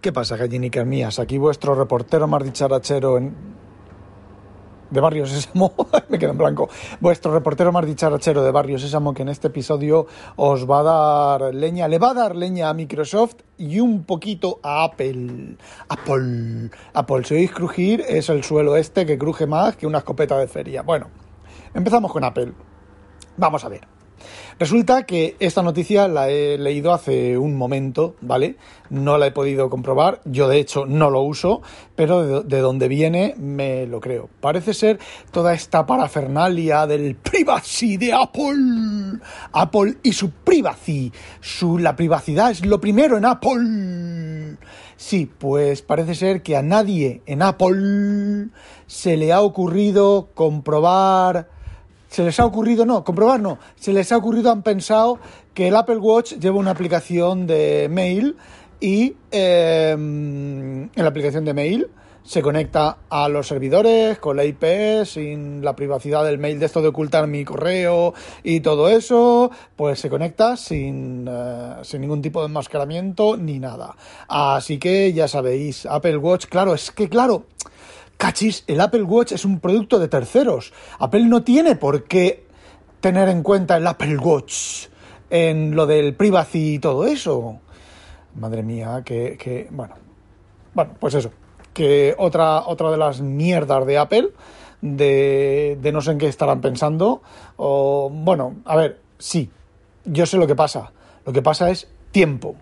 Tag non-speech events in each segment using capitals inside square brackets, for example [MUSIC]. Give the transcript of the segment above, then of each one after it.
¿Qué pasa, gallinicas mías? Aquí vuestro reportero más dicharachero en... de Barrio Sésamo, [LAUGHS] me quedo en blanco, vuestro reportero más dicharachero de Barrio Sésamo que en este episodio os va a dar leña, le va a dar leña a Microsoft y un poquito a Apple. Apple, Apple, si oís crujir es el suelo este que cruje más que una escopeta de feria. Bueno, empezamos con Apple. Vamos a ver. Resulta que esta noticia la he leído hace un momento, ¿vale? No la he podido comprobar, yo de hecho no lo uso, pero de, de donde viene me lo creo. Parece ser toda esta parafernalia del privacy de Apple. Apple y su privacy. Su, la privacidad es lo primero en Apple. Sí, pues parece ser que a nadie en Apple se le ha ocurrido comprobar se les ha ocurrido, no, comprobar no, se les ha ocurrido, han pensado que el Apple Watch lleva una aplicación de mail y eh, en la aplicación de mail se conecta a los servidores con la IP sin la privacidad del mail de esto de ocultar mi correo y todo eso, pues se conecta sin, eh, sin ningún tipo de enmascaramiento ni nada. Así que ya sabéis, Apple Watch, claro, es que claro, Cachis, el Apple Watch es un producto de terceros. Apple no tiene por qué tener en cuenta el Apple Watch en lo del privacy y todo eso. Madre mía, que, bueno. Bueno, pues eso. Que otra, otra de las mierdas de Apple, de, de no sé en qué estarán pensando. O, bueno, a ver, sí, yo sé lo que pasa. Lo que pasa es tiempo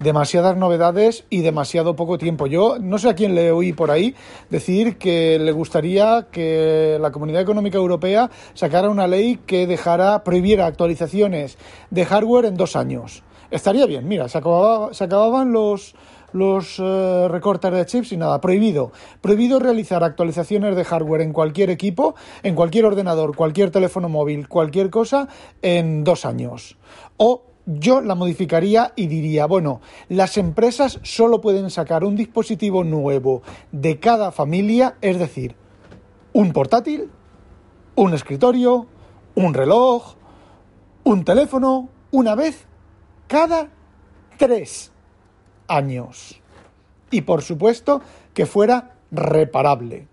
demasiadas novedades y demasiado poco tiempo. Yo no sé a quién le oí por ahí decir que le gustaría que la Comunidad Económica Europea sacara una ley que dejara, prohibiera actualizaciones de hardware en dos años. Estaría bien, mira, se, acababa, se acababan los, los eh, recortes de chips y nada, prohibido. Prohibido realizar actualizaciones de hardware en cualquier equipo, en cualquier ordenador, cualquier teléfono móvil, cualquier cosa, en dos años. O yo la modificaría y diría, bueno, las empresas solo pueden sacar un dispositivo nuevo de cada familia, es decir, un portátil, un escritorio, un reloj, un teléfono, una vez cada tres años. Y por supuesto que fuera reparable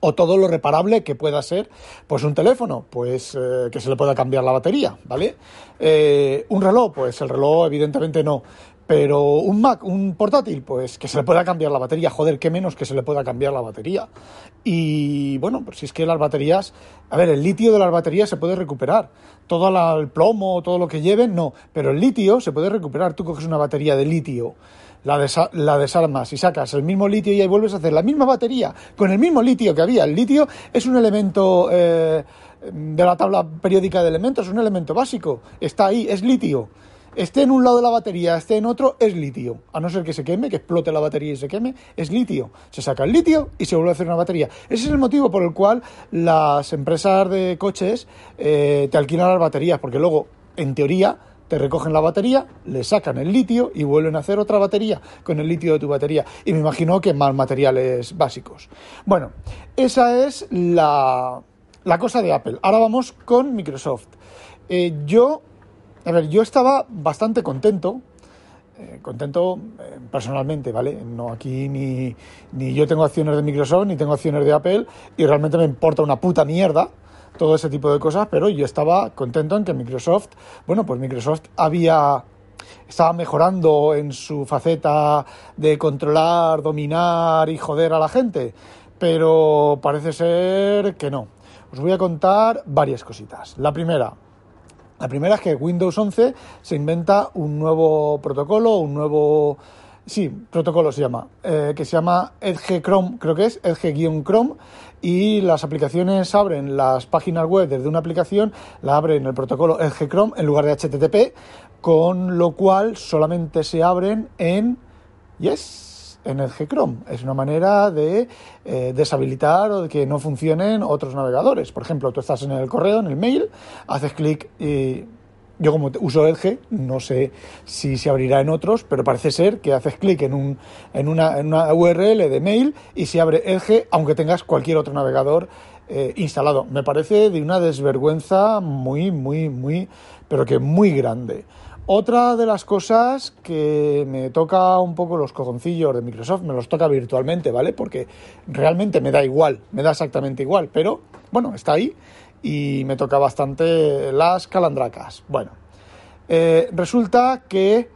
o todo lo reparable que pueda ser, pues un teléfono, pues eh, que se le pueda cambiar la batería, ¿vale? Eh, un reloj, pues el reloj evidentemente no, pero un Mac, un portátil, pues que se le pueda cambiar la batería, joder, qué menos que se le pueda cambiar la batería. Y bueno, pues si es que las baterías, a ver, el litio de las baterías se puede recuperar, todo el plomo, todo lo que lleven, no, pero el litio se puede recuperar, tú coges una batería de litio la, la desarmas y sacas el mismo litio y ahí vuelves a hacer la misma batería con el mismo litio que había. El litio es un elemento eh, de la tabla periódica de elementos, es un elemento básico. Está ahí, es litio. Esté en un lado de la batería, esté en otro, es litio. A no ser que se queme, que explote la batería y se queme, es litio. Se saca el litio y se vuelve a hacer una batería. Ese es el motivo por el cual las empresas de coches eh, te alquilan las baterías, porque luego, en teoría, te recogen la batería, le sacan el litio y vuelven a hacer otra batería con el litio de tu batería. Y me imagino que más materiales básicos. Bueno, esa es la, cosa de Apple. Ahora vamos con Microsoft. Eh, yo, a ver, yo estaba bastante contento. Eh, contento eh, personalmente, ¿vale? No aquí ni, ni yo tengo acciones de Microsoft ni tengo acciones de Apple y realmente me importa una puta mierda todo ese tipo de cosas, pero yo estaba contento en que Microsoft, bueno, pues Microsoft había estaba mejorando en su faceta de controlar, dominar y joder a la gente, pero parece ser que no. Os voy a contar varias cositas. La primera, la primera es que Windows 11 se inventa un nuevo protocolo, un nuevo Sí, protocolo se llama, eh, que se llama Edge Chrome, creo que es Edge-Chrome, y las aplicaciones abren las páginas web desde una aplicación, la abren el protocolo Edge Chrome en lugar de HTTP, con lo cual solamente se abren en Y es en el G-Chrome. Es una manera de eh, deshabilitar o de que no funcionen otros navegadores. Por ejemplo, tú estás en el correo, en el mail, haces clic y yo como uso Edge, no sé si se abrirá en otros, pero parece ser que haces clic en, un, en, una, en una URL de mail y se abre Edge aunque tengas cualquier otro navegador eh, instalado. Me parece de una desvergüenza muy, muy, muy, pero que muy grande. Otra de las cosas que me toca un poco los cojoncillos de Microsoft, me los toca virtualmente, ¿vale? Porque realmente me da igual, me da exactamente igual, pero bueno, está ahí y me toca bastante las calandracas. Bueno, eh, resulta que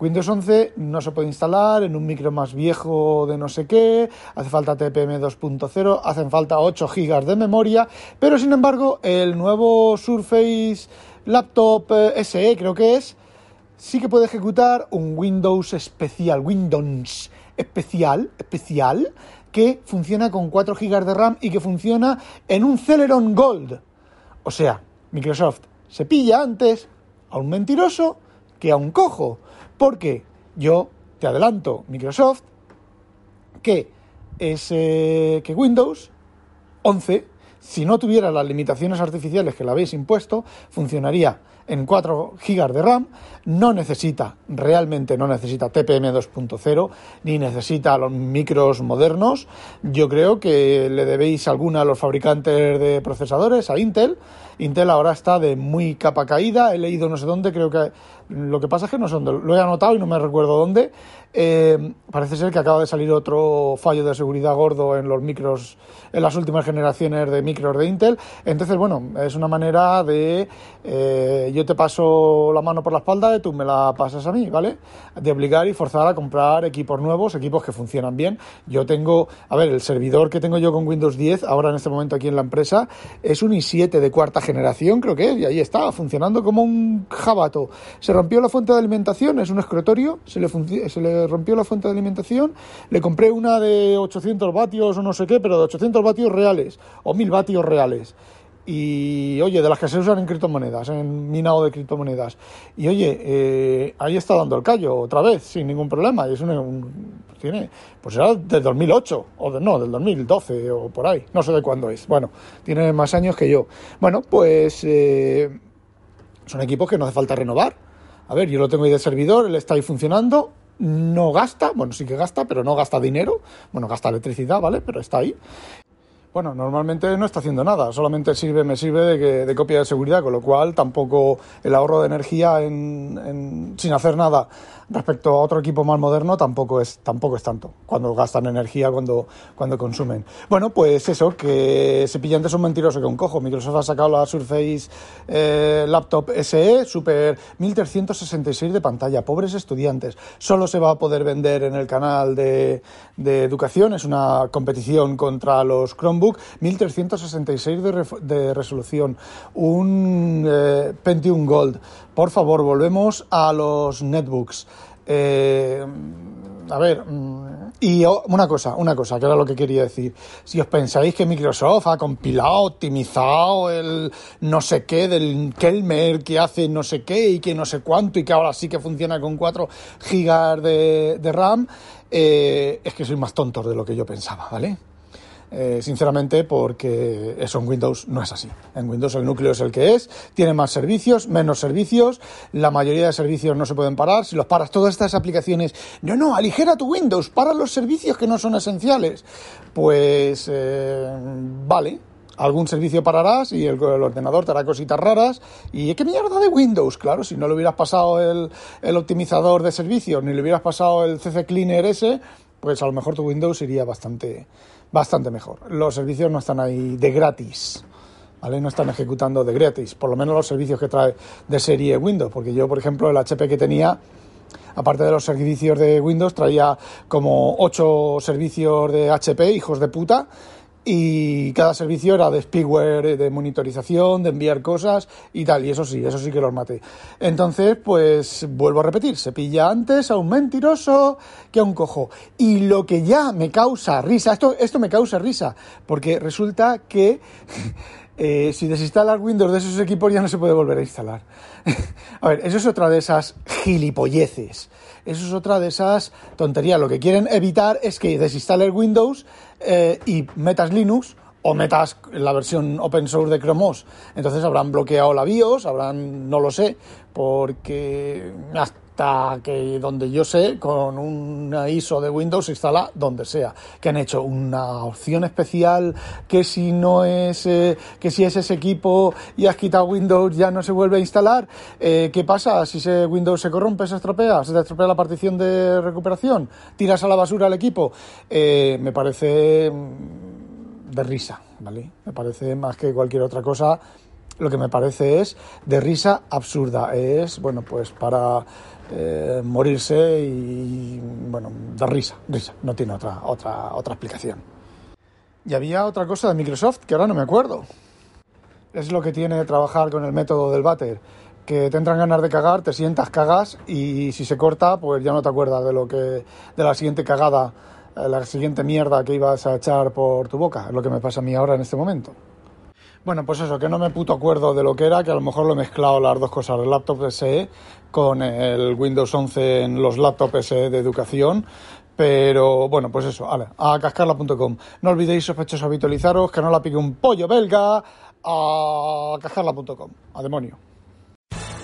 Windows 11 no se puede instalar en un micro más viejo de no sé qué, hace falta TPM 2.0, hacen falta 8 GB de memoria, pero sin embargo el nuevo Surface Laptop eh, SE creo que es, sí que puede ejecutar un Windows especial, Windows especial, especial, que funciona con 4 GB de RAM y que funciona en un Celeron Gold. O sea, Microsoft se pilla antes a un mentiroso que a un cojo. Porque yo te adelanto, Microsoft, que, es, que Windows 11, si no tuviera las limitaciones artificiales que le habéis impuesto, funcionaría en 4 GB de RAM, no necesita, realmente no necesita TPM 2.0, ni necesita los micros modernos. Yo creo que le debéis alguna a los fabricantes de procesadores, a Intel. Intel ahora está de muy capa caída, he leído no sé dónde, creo que lo que pasa es que no sé dónde, lo he anotado y no me recuerdo dónde. Eh, parece ser que acaba de salir otro fallo de seguridad gordo en los micros, en las últimas generaciones de micros de Intel. Entonces, bueno, es una manera de eh, yo te paso la mano por la espalda y tú me la pasas a mí, ¿vale? De obligar y forzar a comprar equipos nuevos, equipos que funcionan bien. Yo tengo, a ver, el servidor que tengo yo con Windows 10, ahora en este momento aquí en la empresa, es un i7 de cuarta generación, creo que es, y ahí está, funcionando como un jabato. Rompió la fuente de alimentación, es un escritorio, se le, rompió la fuente de alimentación, le compré una de 800 vatios o no sé qué, pero de 800 vatios reales, o 1000 vatios reales. Y oye, de las que se usan en criptomonedas, en minado de criptomonedas. Y oye, eh, ahí está dando el callo otra vez, sin ningún problema. Y es un, tiene, pues era del 2008, o de, no, del 2012 o por ahí, no sé de cuándo es. Bueno, tiene más años que yo. Bueno, pues eh, son equipos que no hace falta renovar a ver, yo lo tengo ahí de servidor, él está ahí funcionando, no gasta, bueno, sí que gasta, pero no gasta dinero, bueno, gasta electricidad, ¿vale? Pero está ahí. Bueno, normalmente no está haciendo nada, solamente sirve, me sirve de, de copia de seguridad, con lo cual tampoco el ahorro de energía en, sin hacer nada respecto a otro equipo más moderno tampoco es, tampoco es tanto, cuando gastan energía, cuando, cuando consumen. Bueno, pues eso, que se pillan de un mentiroso que un cojo. Microsoft ha sacado la Surface eh, Laptop SE Super 1366 de pantalla, pobres estudiantes. Solo se va a poder vender en el canal de, de educación, es una competición contra los Chromebook, 1366 de, de resolución, un eh, Pentium Gold. Por favor, volvemos a los netbooks. Eh, a ver, mm, y una cosa, una cosa, que era lo que quería decir. Si os pensáis que Microsoft ha compilado, optimizado el no sé qué del Kelmer que hace no sé qué y que no sé cuánto y que ahora sí que funciona con 4 gigas de, RAM, eh, es que sois más tontos de lo que yo pensaba, ¿vale? Eh, sinceramente, porque eso en Windows no es así. En Windows el núcleo es el que es, tiene más servicios, menos servicios, la mayoría de servicios no se pueden parar. Si los paras, todas estas aplicaciones, no, no, aligera tu Windows, para los servicios que no son esenciales. Pues, eh, vale, algún servicio pararás y el, ordenador te hará cositas raras. ¿Y qué mierda de Windows? Claro, si no le hubieras pasado el, el, optimizador de servicios ni le hubieras pasado el CC Cleaner ese, pues a lo mejor tu Windows iría bastante, bastante mejor. Los servicios no están ahí de gratis. ¿Vale? No están ejecutando de gratis, por lo menos los servicios que trae de serie Windows, porque yo, por ejemplo, el HP que tenía, aparte de los servicios de Windows, traía como ocho servicios de HP, hijos de puta, y cada servicio era de spyware, de monitorización, de enviar cosas y tal, y eso sí, eso sí que los maté. Entonces, pues vuelvo a repetir, se pilla antes a un mentiroso que a un cojo. Y lo que ya me causa risa, esto, esto me causa risa, porque resulta que [LAUGHS] eh, si desinstalas Windows de esos equipos ya no se puede volver a instalar. [LAUGHS] a ver, eso es otra de esas gilipolleces. Eso es otra de esas tonterías. Lo que quieren evitar es que desinstales Windows eh, y metas Linux o metas la versión open source de Chrome OS. Entonces habrán bloqueado la BIOS, habrán, no lo sé, porque hasta que donde yo sé, con una ISO de Windows se instala donde sea. Que han hecho una opción especial que si no es, eh, que si es ese equipo y has quitado Windows ya no se vuelve a instalar. Eh, ¿Qué pasa si ese Windows se corrompe, se estropea, se te estropea la partición de recuperación? ¿Tiras a la basura el equipo? Eh, me parece de risa, ¿vale? Me parece más que cualquier otra cosa, lo que me parece es de risa absurda. Es, bueno, pues para eh, morirse y, bueno, de risa, risa. No tiene otra, otra, otra explicación. Y había otra cosa de Microsoft que ahora no me acuerdo. Es lo que tiene trabajar con el método del váter. Que te entran ganas de cagar, te sientas, cagas y si se corta, pues ya no te acuerdas de lo que, de la siguiente cagada la siguiente mierda que ibas a echar por tu boca. Es lo que me pasa a mí ahora en este momento. Bueno, pues eso, que no me puto acuerdo de lo que era, que a lo mejor lo he mezclado las dos cosas, el laptop SE con el Windows 11 en los laptops SE de educación. Pero bueno, pues eso, vale, a cascarla.com. No olvidéis, sospechosos, habitualizaros, que no la pique un pollo belga, a cascarla.com. A demonio.